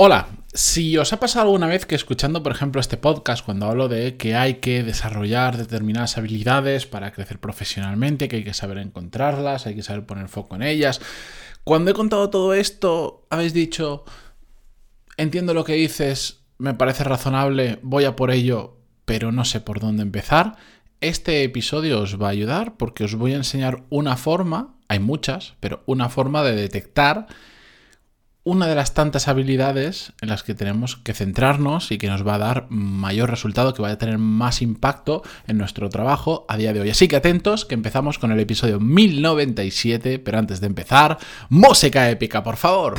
Hola, si os ha pasado alguna vez que escuchando, por ejemplo, este podcast, cuando hablo de que hay que desarrollar determinadas habilidades para crecer profesionalmente, que hay que saber encontrarlas, hay que saber poner foco en ellas, cuando he contado todo esto, habéis dicho, entiendo lo que dices, me parece razonable, voy a por ello, pero no sé por dónde empezar. Este episodio os va a ayudar porque os voy a enseñar una forma, hay muchas, pero una forma de detectar una de las tantas habilidades en las que tenemos que centrarnos y que nos va a dar mayor resultado, que va a tener más impacto en nuestro trabajo a día de hoy. Así que atentos, que empezamos con el episodio 1097, pero antes de empezar, música épica, por favor.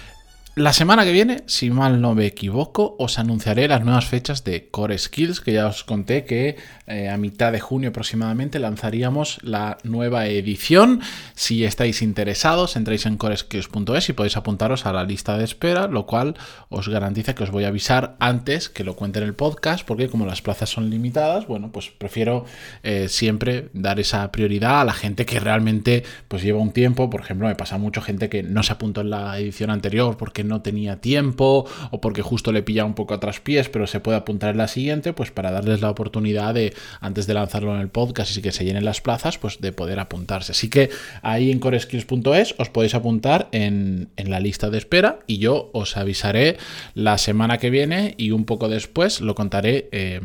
La semana que viene, si mal no me equivoco, os anunciaré las nuevas fechas de Core Skills, que ya os conté que eh, a mitad de junio aproximadamente lanzaríamos la nueva edición. Si estáis interesados, entráis en coreskills.es y podéis apuntaros a la lista de espera, lo cual os garantiza que os voy a avisar antes que lo cuente en el podcast, porque como las plazas son limitadas, bueno, pues prefiero eh, siempre dar esa prioridad a la gente que realmente pues lleva un tiempo. Por ejemplo, me pasa mucho gente que no se apuntó en la edición anterior porque no tenía tiempo o porque justo le pilla un poco a traspiés, pero se puede apuntar en la siguiente, pues para darles la oportunidad de, antes de lanzarlo en el podcast y que se llenen las plazas, pues de poder apuntarse. Así que ahí en coreskills.es os podéis apuntar en, la lista de espera y yo os avisaré la semana que viene y un poco después lo contaré. Eh,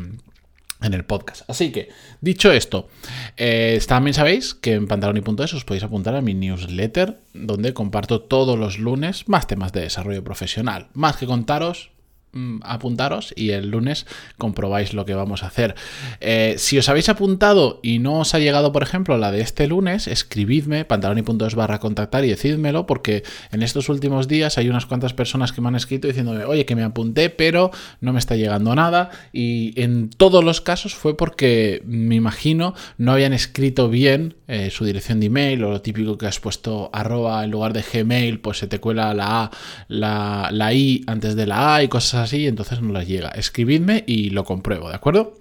en el podcast. Así que, dicho esto, eh, también sabéis que en pantaloni.es os podéis apuntar a mi newsletter, donde comparto todos los lunes más temas de desarrollo profesional. Más que contaros, apuntaros y el lunes comprobáis lo que vamos a hacer. Eh, si os habéis apuntado y no os ha llegado, por ejemplo, la de este lunes, escribidme pantaloni.es barra contactar y decídmelo porque en estos últimos días hay unas cuantas personas que me han escrito diciéndome, oye, que me apunté, pero no me está llegando nada. Y en todos los casos fue porque, me imagino, no habían escrito bien eh, su dirección de email o lo típico que has puesto arroba en lugar de Gmail, pues se te cuela la A, la, la I antes de la A y cosas así, entonces no les llega. Escribidme y lo compruebo, ¿de acuerdo?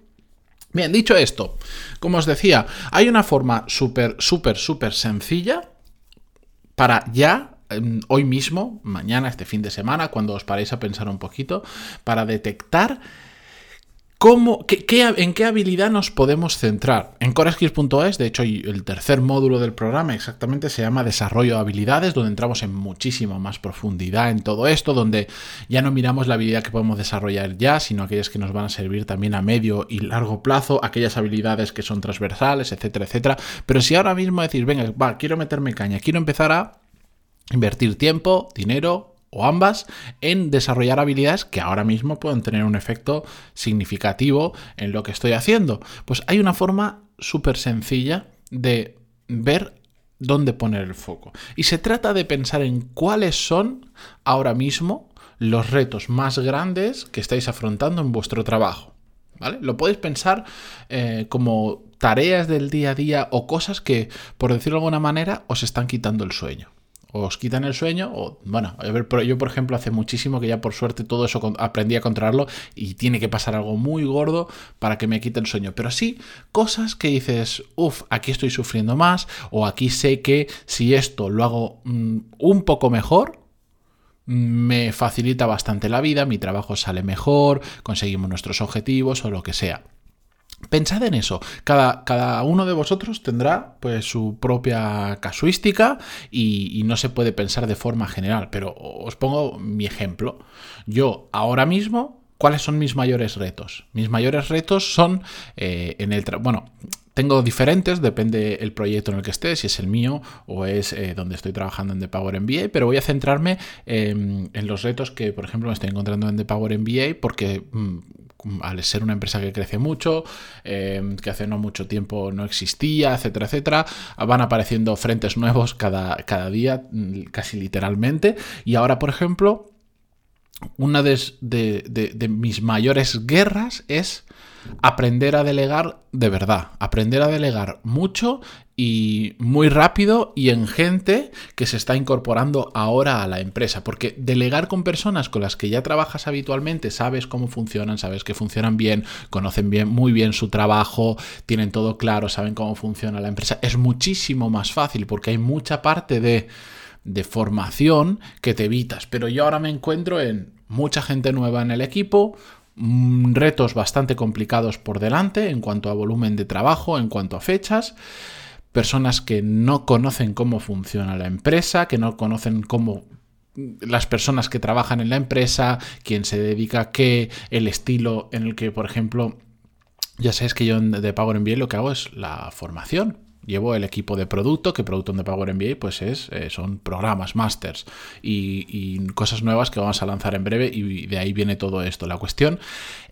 Bien, dicho esto, como os decía, hay una forma súper, súper, súper sencilla para ya em, hoy mismo, mañana, este fin de semana, cuando os paréis a pensar un poquito, para detectar ¿Cómo, ¿En qué habilidad nos podemos centrar? En coreskills.es, de hecho, el tercer módulo del programa exactamente se llama Desarrollo de habilidades, donde entramos en muchísima más profundidad en todo esto, donde ya no miramos la habilidad que podemos desarrollar ya, sino aquellas que nos van a servir también a medio y largo plazo, aquellas habilidades que son transversales, etcétera, etcétera. Pero si ahora mismo decís, venga, va, quiero meterme caña, quiero empezar a invertir tiempo, dinero, o ambas en desarrollar habilidades que ahora mismo pueden tener un efecto significativo en lo que estoy haciendo. Pues hay una forma súper sencilla de ver dónde poner el foco. Y se trata de pensar en cuáles son ahora mismo los retos más grandes que estáis afrontando en vuestro trabajo. ¿Vale? Lo podéis pensar eh, como tareas del día a día o cosas que, por decirlo de alguna manera, os están quitando el sueño os quitan el sueño, o bueno, yo por ejemplo hace muchísimo que ya por suerte todo eso aprendí a controlarlo y tiene que pasar algo muy gordo para que me quite el sueño, pero sí cosas que dices, uff, aquí estoy sufriendo más, o aquí sé que si esto lo hago mm, un poco mejor, me facilita bastante la vida, mi trabajo sale mejor, conseguimos nuestros objetivos o lo que sea. Pensad en eso. Cada, cada, uno de vosotros tendrá pues su propia casuística y, no se puede pensar de forma general. Pero os pongo mi ejemplo. Yo ahora mismo, ¿cuáles son mis mayores retos? Mis mayores retos son eh, en el bueno. Tengo diferentes, depende el proyecto en el que esté, si es el mío o es eh, donde estoy trabajando en The Power MBA, pero voy a centrarme en los retos que, por ejemplo, me estoy encontrando en The Power MBA porque mm, al ser una empresa que crece mucho, eh, que hace no mucho tiempo no existía, etcétera, etcétera, van apareciendo frentes nuevos cada, cada día, mm, casi literalmente. Y ahora, por ejemplo, una de, mis mayores guerras es aprender a delegar de verdad, aprender a delegar mucho y muy rápido y en gente que se está incorporando ahora a la empresa, porque delegar con personas con las que ya trabajas habitualmente, sabes cómo funcionan, sabes que funcionan bien, conocen muy bien su trabajo, tienen todo claro, saben cómo funciona la empresa, es muchísimo más fácil porque hay mucha parte de de formación que te evitas. Pero yo ahora me encuentro en mucha gente nueva en el equipo, mm, retos bastante complicados por delante en cuanto a volumen de trabajo, en cuanto a fechas, personas que no conocen cómo funciona la empresa, que no conocen cómo las personas que trabajan en la empresa, quién se dedica a qué, el estilo en el que, por ejemplo, ya sabes que yo de Power MBA lo que hago es la formación. Llevo el equipo de producto, que Producto de Power MBA pues es, eh, son programas, masters y, cosas nuevas que vamos a lanzar en breve y de ahí viene todo esto. La cuestión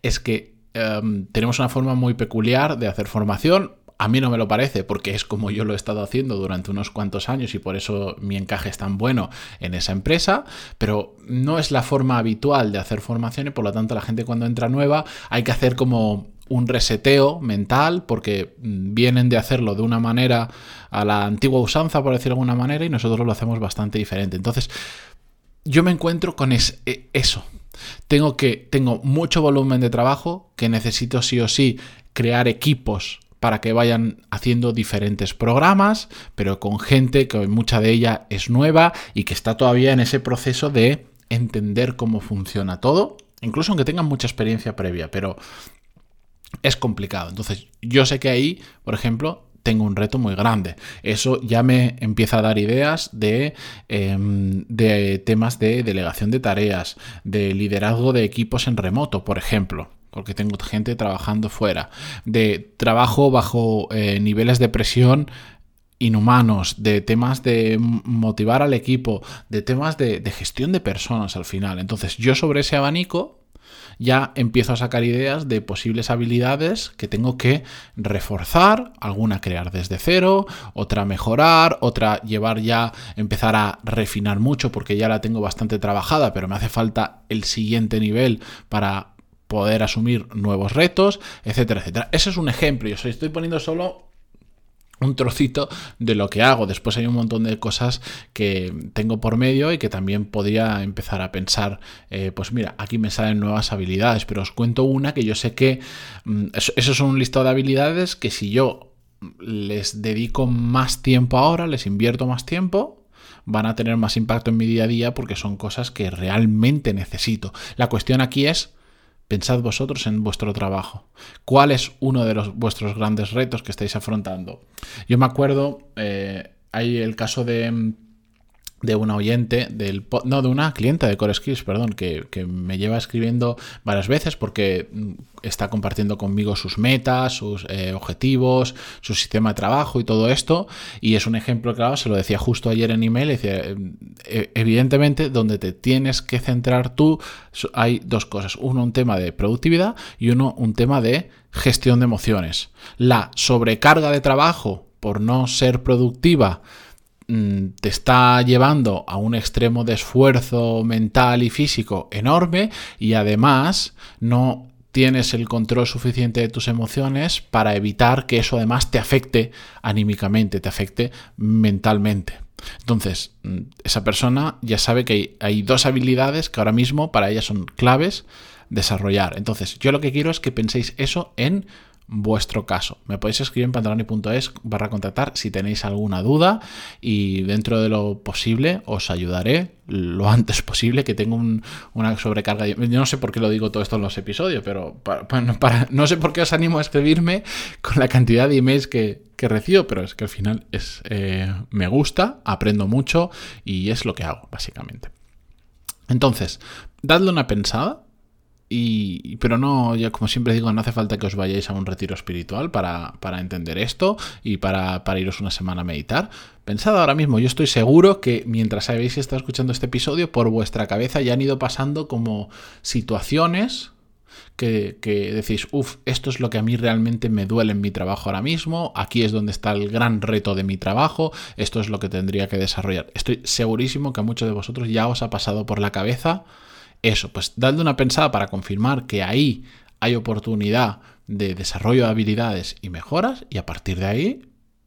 es que em, tenemos una forma muy peculiar de hacer formación. A mí no me lo parece porque es como yo lo he estado haciendo durante unos cuantos años y por eso mi encaje es tan bueno en esa empresa, pero no es la forma habitual de hacer formación y por lo tanto la gente cuando entra nueva hay que hacer como un reseteo mental porque vienen de hacerlo de una manera a la antigua usanza, por decirlo de alguna manera, y nosotros lo hacemos bastante diferente. Entonces, yo me encuentro con e, eso. Tengo que tengo mucho volumen de trabajo que necesito sí o sí crear equipos para que vayan haciendo diferentes programas, pero con gente que mucha de ella es nueva y que está todavía en ese proceso de entender cómo funciona todo, incluso aunque tengan mucha experiencia previa, pero es complicado. Entonces, yo sé que ahí, por ejemplo, tengo un reto muy grande. Eso ya me empieza a dar ideas de, em, de, temas de delegación de tareas, de liderazgo de equipos en remoto, por ejemplo. Porque tengo gente trabajando fuera. De trabajo bajo eh, niveles de presión inhumanos, de temas de motivar al equipo, de temas de, de gestión de personas al final. Entonces, yo sobre ese abanico ya empiezo a sacar ideas de posibles habilidades que tengo que reforzar, alguna crear desde cero, otra mejorar, otra llevar ya, empezar a refinar mucho porque ya la tengo bastante trabajada, pero me hace falta el siguiente nivel para poder asumir nuevos retos, etcétera, etcétera. Ese es un ejemplo, yo estoy poniendo solo un trocito de lo que hago. Después hay un montón de cosas que tengo por medio y que también podría empezar a pensar, eh, pues mira, aquí me salen nuevas habilidades, pero os cuento una que yo sé que mm, eso, es un listado de habilidades que si yo les dedico más tiempo ahora, les invierto más tiempo, van a tener más impacto en mi día a día porque son cosas que realmente necesito. La cuestión aquí es Pensad vosotros en vuestro trabajo. ¿Cuál es uno de los, vuestros grandes retos que estáis afrontando? Yo me acuerdo, eh, hay el caso de de una oyente, del, no, de una clienta de perdón, que, me lleva escribiendo varias veces porque mm, está compartiendo conmigo sus metas, sus eh, objetivos, su sistema de trabajo y todo esto. Y es un ejemplo, claro, se lo decía justo ayer en email, decía, e, evidentemente, donde te tienes que centrar tú, hay dos cosas. Uno, un tema de productividad y uno, un tema de gestión de emociones. La sobrecarga de trabajo por no ser productiva, Mm, te está llevando a un extremo de esfuerzo mental y físico enorme y además no tienes el control suficiente de tus emociones para evitar que eso además te afecte anímicamente, te afecte mentalmente. Entonces, mm, esa persona ya sabe que hay, dos habilidades que ahora mismo para ella son claves desarrollar. Entonces, yo lo que quiero es que penséis eso en vuestro caso. Me podéis escribir en pantaloni.es barra contactar si tenéis alguna duda y dentro de lo posible os ayudaré lo antes posible que tengo una sobrecarga. Yo no sé por qué lo digo todo esto en los episodios, pero para, no sé por qué os animo a escribirme con la cantidad de emails que, recibo, pero es que al final es, eh, me gusta, aprendo mucho y es lo que hago, básicamente. Entonces, dadle una pensada pero no, ya como siempre digo, no hace falta que os vayáis a un retiro espiritual para, entender esto y para, para, iros una semana a meditar. Pensad ahora mismo, yo estoy seguro que mientras habéis estado escuchando este episodio, por vuestra cabeza ya han ido pasando como situaciones que, que decís, uff, esto es lo que a mí realmente me duele en mi trabajo ahora mismo, aquí es donde está el gran reto de mi trabajo, esto es lo que tendría que desarrollar. Estoy segurísimo que a muchos de vosotros ya os ha pasado por la cabeza eso, pues dadle una pensada para confirmar que ahí hay oportunidad de desarrollo de habilidades y mejoras y a partir de ahí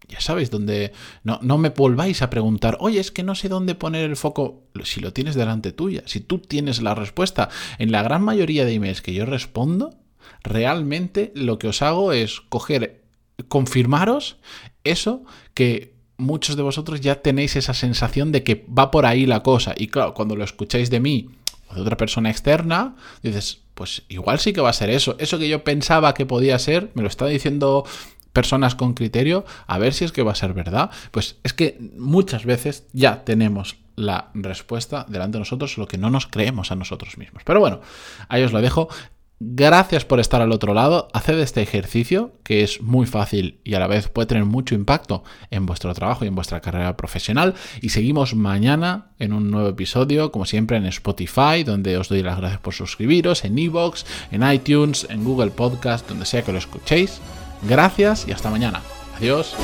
ya sabéis dónde. No, no me volváis a preguntar, oye, es que no sé dónde poner el foco. Si lo tienes delante tuya, si tú tienes la respuesta. En la gran mayoría de emails que yo respondo, realmente lo que os hago es coger, confirmaros eso que muchos de vosotros ya tenéis esa sensación de que va por ahí la cosa. Y claro, cuando lo escucháis de mí o de otra persona externa, dices, pues igual sí que va a ser eso. Eso que yo pensaba que podía ser, me lo está diciendo personas con criterio, a ver si es que va a ser verdad. Pues es que muchas veces ya tenemos la respuesta delante de nosotros, lo que no nos creemos a nosotros mismos. Pero bueno, ahí os lo dejo. Gracias por estar al otro lado. Haced este ejercicio que es muy fácil y a la vez puede tener mucho impacto en vuestro trabajo y en vuestra carrera profesional. Y seguimos mañana en un nuevo episodio, como siempre en Spotify, donde os doy las gracias por suscribiros, en Evox, en iTunes, en Google Podcast, donde sea que lo escuchéis. Gracias y hasta mañana. Adiós.